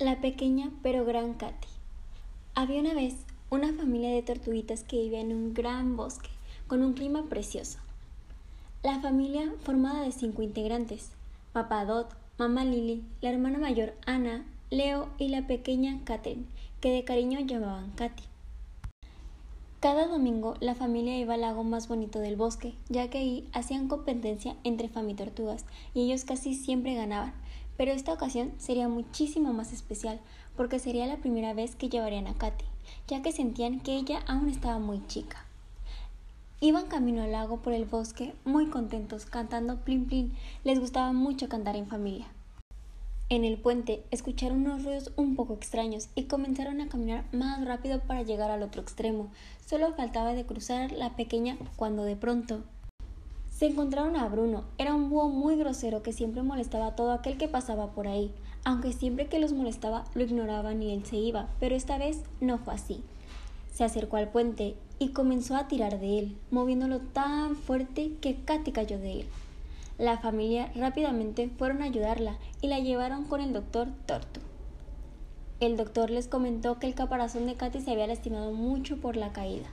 La pequeña pero gran Katy. Había una vez una familia de tortuguitas que vivía en un gran bosque con un clima precioso. La familia formada de cinco integrantes: papá Dot, mamá Lily, la hermana mayor Ana, Leo y la pequeña Catherine, que de cariño llamaban Katy. Cada domingo la familia iba al lago más bonito del bosque, ya que ahí hacían competencia entre tortugas y ellos casi siempre ganaban, pero esta ocasión sería muchísimo más especial, porque sería la primera vez que llevarían a Katy, ya que sentían que ella aún estaba muy chica. Iban camino al lago por el bosque, muy contentos, cantando plin plin. Les gustaba mucho cantar en familia. En el puente escucharon unos ruidos un poco extraños y comenzaron a caminar más rápido para llegar al otro extremo. Solo faltaba de cruzar la pequeña cuando de pronto se encontraron a Bruno. Era un búho muy grosero que siempre molestaba a todo aquel que pasaba por ahí. Aunque siempre que los molestaba lo ignoraban y él se iba, pero esta vez no fue así. Se acercó al puente y comenzó a tirar de él, moviéndolo tan fuerte que Katy cayó de él. La familia rápidamente fueron a ayudarla y la llevaron con el doctor Torto. El doctor les comentó que el caparazón de Katy se había lastimado mucho por la caída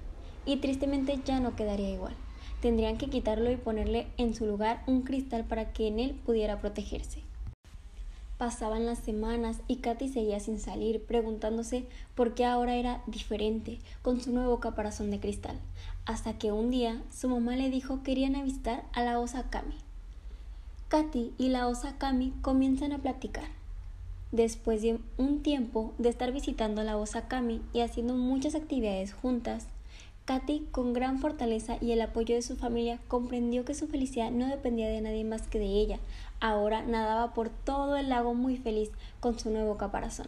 y tristemente ya no quedaría igual. Tendrían que quitarlo y ponerle en su lugar un cristal para que en él pudiera protegerse. Pasaban las semanas y Katy seguía sin salir, preguntándose por qué ahora era diferente con su nuevo caparazón de cristal, hasta que un día su mamá le dijo que irían a visitar a la osa Kami. Katy y la osa Kami comienzan a platicar. Después de un tiempo de estar visitando a la osa Kami y haciendo muchas actividades juntas, Katy, con gran fortaleza y el apoyo de su familia, comprendió que su felicidad no dependía de nadie más que de ella. Ahora nadaba por todo el lago muy feliz con su nuevo caparazón.